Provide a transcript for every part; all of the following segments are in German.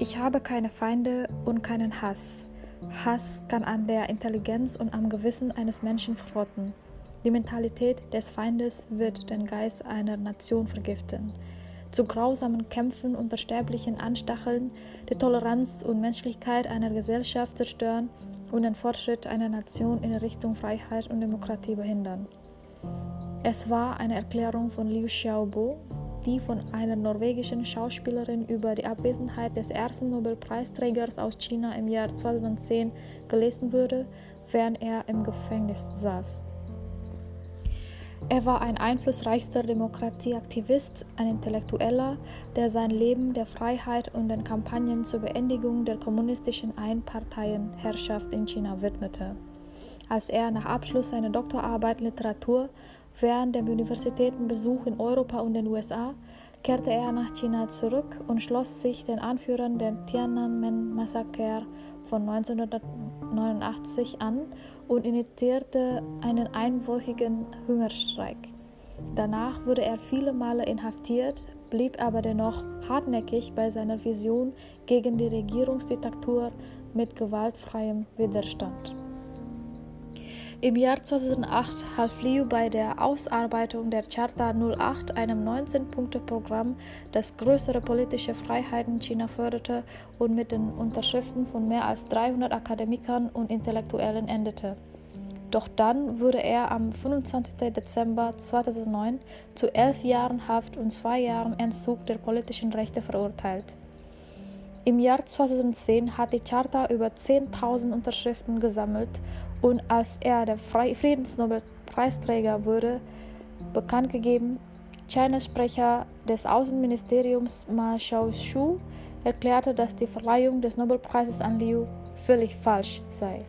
Ich habe keine Feinde und keinen Hass. Hass kann an der Intelligenz und am Gewissen eines Menschen verrotten. Die Mentalität des Feindes wird den Geist einer Nation vergiften. Zu grausamen Kämpfen unter sterblichen Anstacheln, die Toleranz und Menschlichkeit einer Gesellschaft zerstören und den Fortschritt einer Nation in Richtung Freiheit und Demokratie behindern. Es war eine Erklärung von Liu Xiaobo, die von einer norwegischen Schauspielerin über die Abwesenheit des ersten Nobelpreisträgers aus China im Jahr 2010 gelesen wurde, während er im Gefängnis saß. Er war ein einflussreichster Demokratieaktivist, ein Intellektueller, der sein Leben der Freiheit und den Kampagnen zur Beendigung der kommunistischen Einparteienherrschaft in China widmete. Als er nach Abschluss seiner Doktorarbeit Literatur während dem Universitätenbesuch in Europa und den USA kehrte er nach China zurück und schloss sich den Anführern der Tiananmen-Massaker von 1989 an und initiierte einen einwöchigen Hungerstreik. Danach wurde er viele Male inhaftiert, blieb aber dennoch hartnäckig bei seiner Vision gegen die Regierungsdiktatur mit gewaltfreiem Widerstand. Im Jahr 2008 half Liu bei der Ausarbeitung der Charta 08, einem 19-Punkte-Programm, das größere politische Freiheiten in China förderte und mit den Unterschriften von mehr als 300 Akademikern und Intellektuellen endete. Doch dann wurde er am 25. Dezember 2009 zu elf Jahren Haft und zwei Jahren Entzug der politischen Rechte verurteilt. Im Jahr 2010 hat die Charta über 10.000 Unterschriften gesammelt und als er der Friedensnobelpreisträger wurde, bekannt gegeben, China-Sprecher des Außenministeriums Ma Xiaoshu erklärte, dass die Verleihung des Nobelpreises an Liu völlig falsch sei.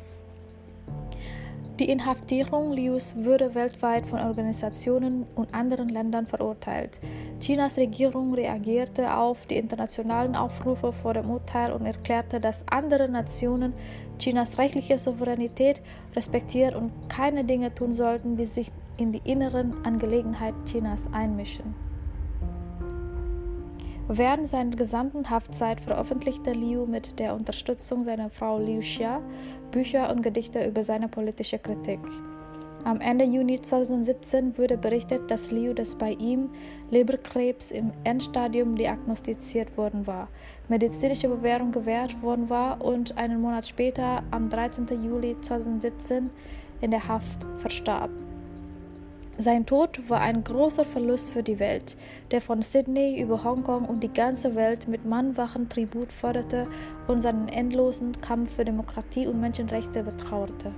Die Inhaftierung Lius wurde weltweit von Organisationen und anderen Ländern verurteilt. Chinas Regierung reagierte auf die internationalen Aufrufe vor dem Urteil und erklärte, dass andere Nationen Chinas rechtliche Souveränität respektieren und keine Dinge tun sollten, die sich in die inneren Angelegenheiten Chinas einmischen. Während seiner gesamten Haftzeit veröffentlichte Liu mit der Unterstützung seiner Frau Liu Xia Bücher und Gedichte über seine politische Kritik. Am Ende Juni 2017 wurde berichtet, dass Liu das bei ihm Leberkrebs im Endstadium diagnostiziert worden war, medizinische Bewährung gewährt worden war und einen Monat später, am 13. Juli 2017, in der Haft verstarb. Sein Tod war ein großer Verlust für die Welt, der von Sydney über Hongkong und die ganze Welt mit mannwachen Tribut forderte und seinen endlosen Kampf für Demokratie und Menschenrechte betrauerte.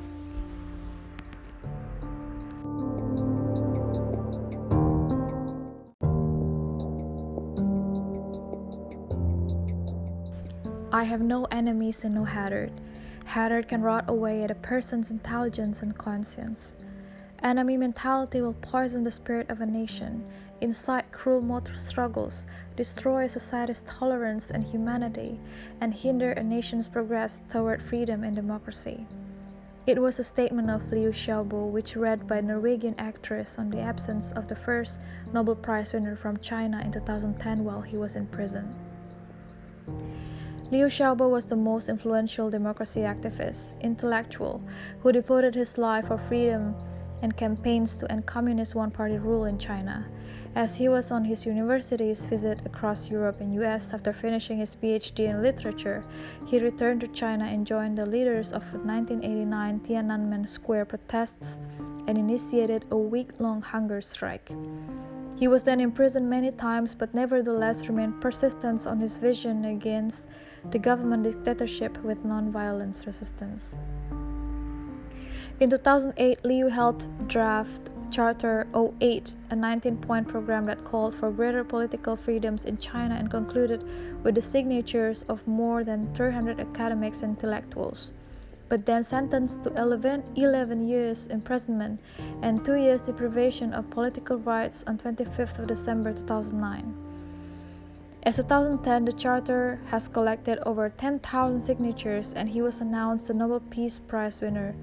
I have no enemies and no hatred. Hatred can rot away at a person's intelligence and conscience. Enemy mentality will poison the spirit of a nation, incite cruel motor struggles, destroy a society's tolerance and humanity, and hinder a nation's progress toward freedom and democracy. It was a statement of Liu Xiaobo, which read by Norwegian actress on the absence of the first Nobel Prize winner from China in 2010 while he was in prison. Liu Xiaobo was the most influential democracy activist, intellectual, who devoted his life for freedom and campaigns to end communist one party rule in China. As he was on his university's visit across Europe and US after finishing his PhD in literature, he returned to China and joined the leaders of the 1989 Tiananmen Square protests and initiated a week long hunger strike. He was then imprisoned many times, but nevertheless remained persistent on his vision against the government dictatorship with non-violence resistance. In 2008, Liu helped draft Charter 08, a 19 point program that called for greater political freedoms in China and concluded with the signatures of more than 300 academics and intellectuals, but then sentenced to 11, 11 years imprisonment and 2 years deprivation of political rights on 25th of December 2009. As 2010, the charter has collected over 10,000 signatures and he was announced the Nobel Peace Prize winner.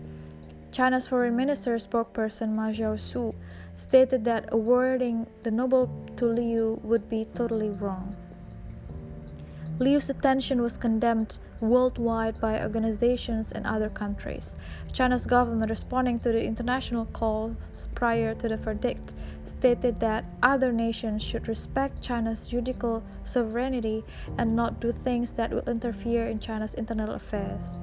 China's foreign minister spokesperson Ma Jiaosu stated that awarding the Nobel to Liu would be totally wrong. Liu's detention was condemned worldwide by organizations and other countries. China's government, responding to the international calls prior to the verdict, stated that other nations should respect China's judicial sovereignty and not do things that will interfere in China's internal affairs.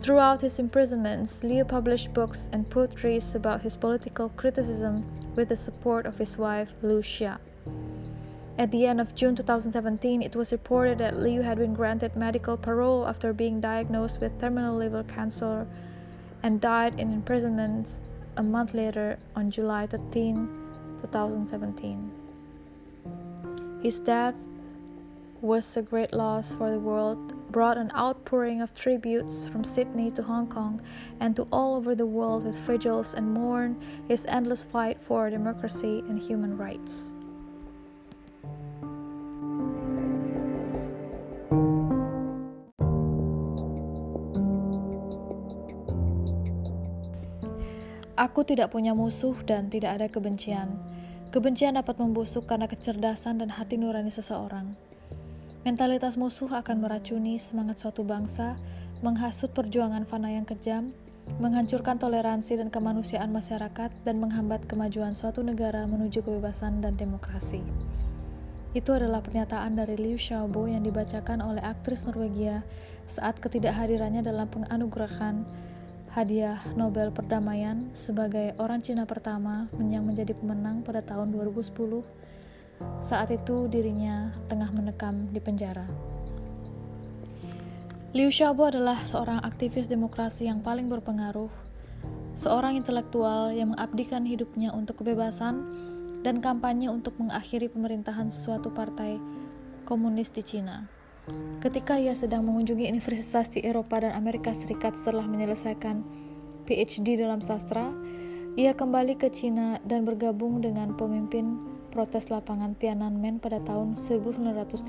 Throughout his imprisonments, Liu published books and poetries about his political criticism with the support of his wife, Liu Xia. At the end of June 2017, it was reported that Liu had been granted medical parole after being diagnosed with terminal liver cancer and died in imprisonment a month later on July 13, 2017. His death was a great loss for the world, brought an outpouring of tributes from Sydney to Hong Kong and to all over the world with vigils and mourn his endless fight for democracy and human rights. Aku tidak punya musuh dan tidak ada kebencian. Kebencian dapat membusuk karena kecerdasan dan hati nurani seseorang. Mentalitas musuh akan meracuni semangat suatu bangsa, menghasut perjuangan fana yang kejam, menghancurkan toleransi dan kemanusiaan masyarakat, dan menghambat kemajuan suatu negara menuju kebebasan dan demokrasi. Itu adalah pernyataan dari Liu Xiaobo yang dibacakan oleh aktris Norwegia saat ketidakhadirannya dalam penganugerahan hadiah Nobel Perdamaian sebagai orang Cina pertama yang menjadi pemenang pada tahun 2010. Saat itu dirinya tengah menekam di penjara. Liu Xiaobo adalah seorang aktivis demokrasi yang paling berpengaruh, seorang intelektual yang mengabdikan hidupnya untuk kebebasan dan kampanye untuk mengakhiri pemerintahan suatu partai komunis di Cina. Ketika ia sedang mengunjungi universitas di Eropa dan Amerika Serikat setelah menyelesaikan PhD dalam sastra, ia kembali ke Cina dan bergabung dengan pemimpin protes lapangan Tiananmen pada tahun 1989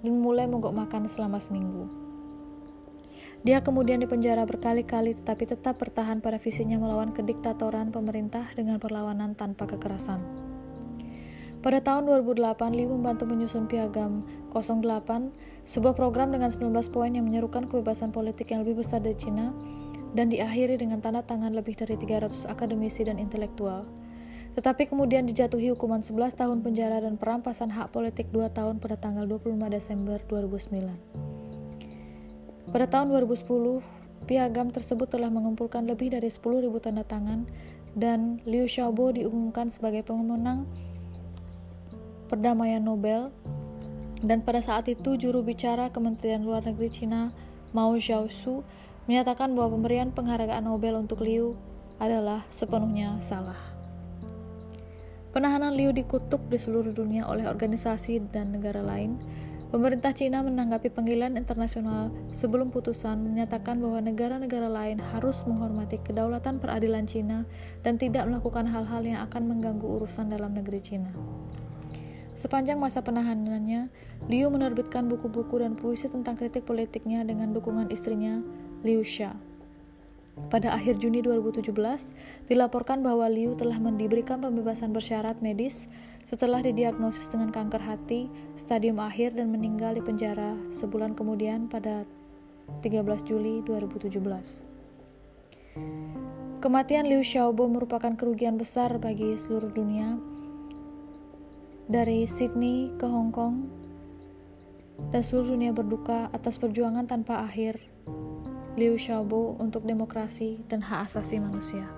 dan mulai mogok makan selama seminggu. Dia kemudian dipenjara berkali-kali tetapi tetap bertahan pada visinya melawan kediktatoran pemerintah dengan perlawanan tanpa kekerasan. Pada tahun 2008, Lee membantu menyusun Piagam 08, sebuah program dengan 19 poin yang menyerukan kebebasan politik yang lebih besar dari Cina dan diakhiri dengan tanda tangan lebih dari 300 akademisi dan intelektual. Tetapi kemudian dijatuhi hukuman 11 tahun penjara dan perampasan hak politik 2 tahun pada tanggal 25 Desember 2009. Pada tahun 2010, piagam tersebut telah mengumpulkan lebih dari 10.000 tanda tangan dan Liu Xiaobo diumumkan sebagai pemenang perdamaian Nobel dan pada saat itu juru bicara Kementerian Luar Negeri Cina Mao Zhaosu menyatakan bahwa pemberian penghargaan Nobel untuk Liu adalah sepenuhnya salah. Penahanan Liu dikutuk di seluruh dunia oleh organisasi dan negara lain. Pemerintah Cina menanggapi panggilan internasional sebelum putusan menyatakan bahwa negara-negara lain harus menghormati kedaulatan peradilan Cina dan tidak melakukan hal-hal yang akan mengganggu urusan dalam negeri Cina. Sepanjang masa penahanannya, Liu menerbitkan buku-buku dan puisi tentang kritik politiknya dengan dukungan istrinya, Liu Xia. Pada akhir Juni 2017, dilaporkan bahwa Liu telah diberikan pembebasan bersyarat medis setelah didiagnosis dengan kanker hati stadium akhir dan meninggal di penjara sebulan kemudian pada 13 Juli 2017. Kematian Liu Xiaobo merupakan kerugian besar bagi seluruh dunia dari Sydney ke Hong Kong, dan seluruh dunia berduka atas perjuangan tanpa akhir Liu Xiaobo untuk demokrasi dan hak asasi manusia.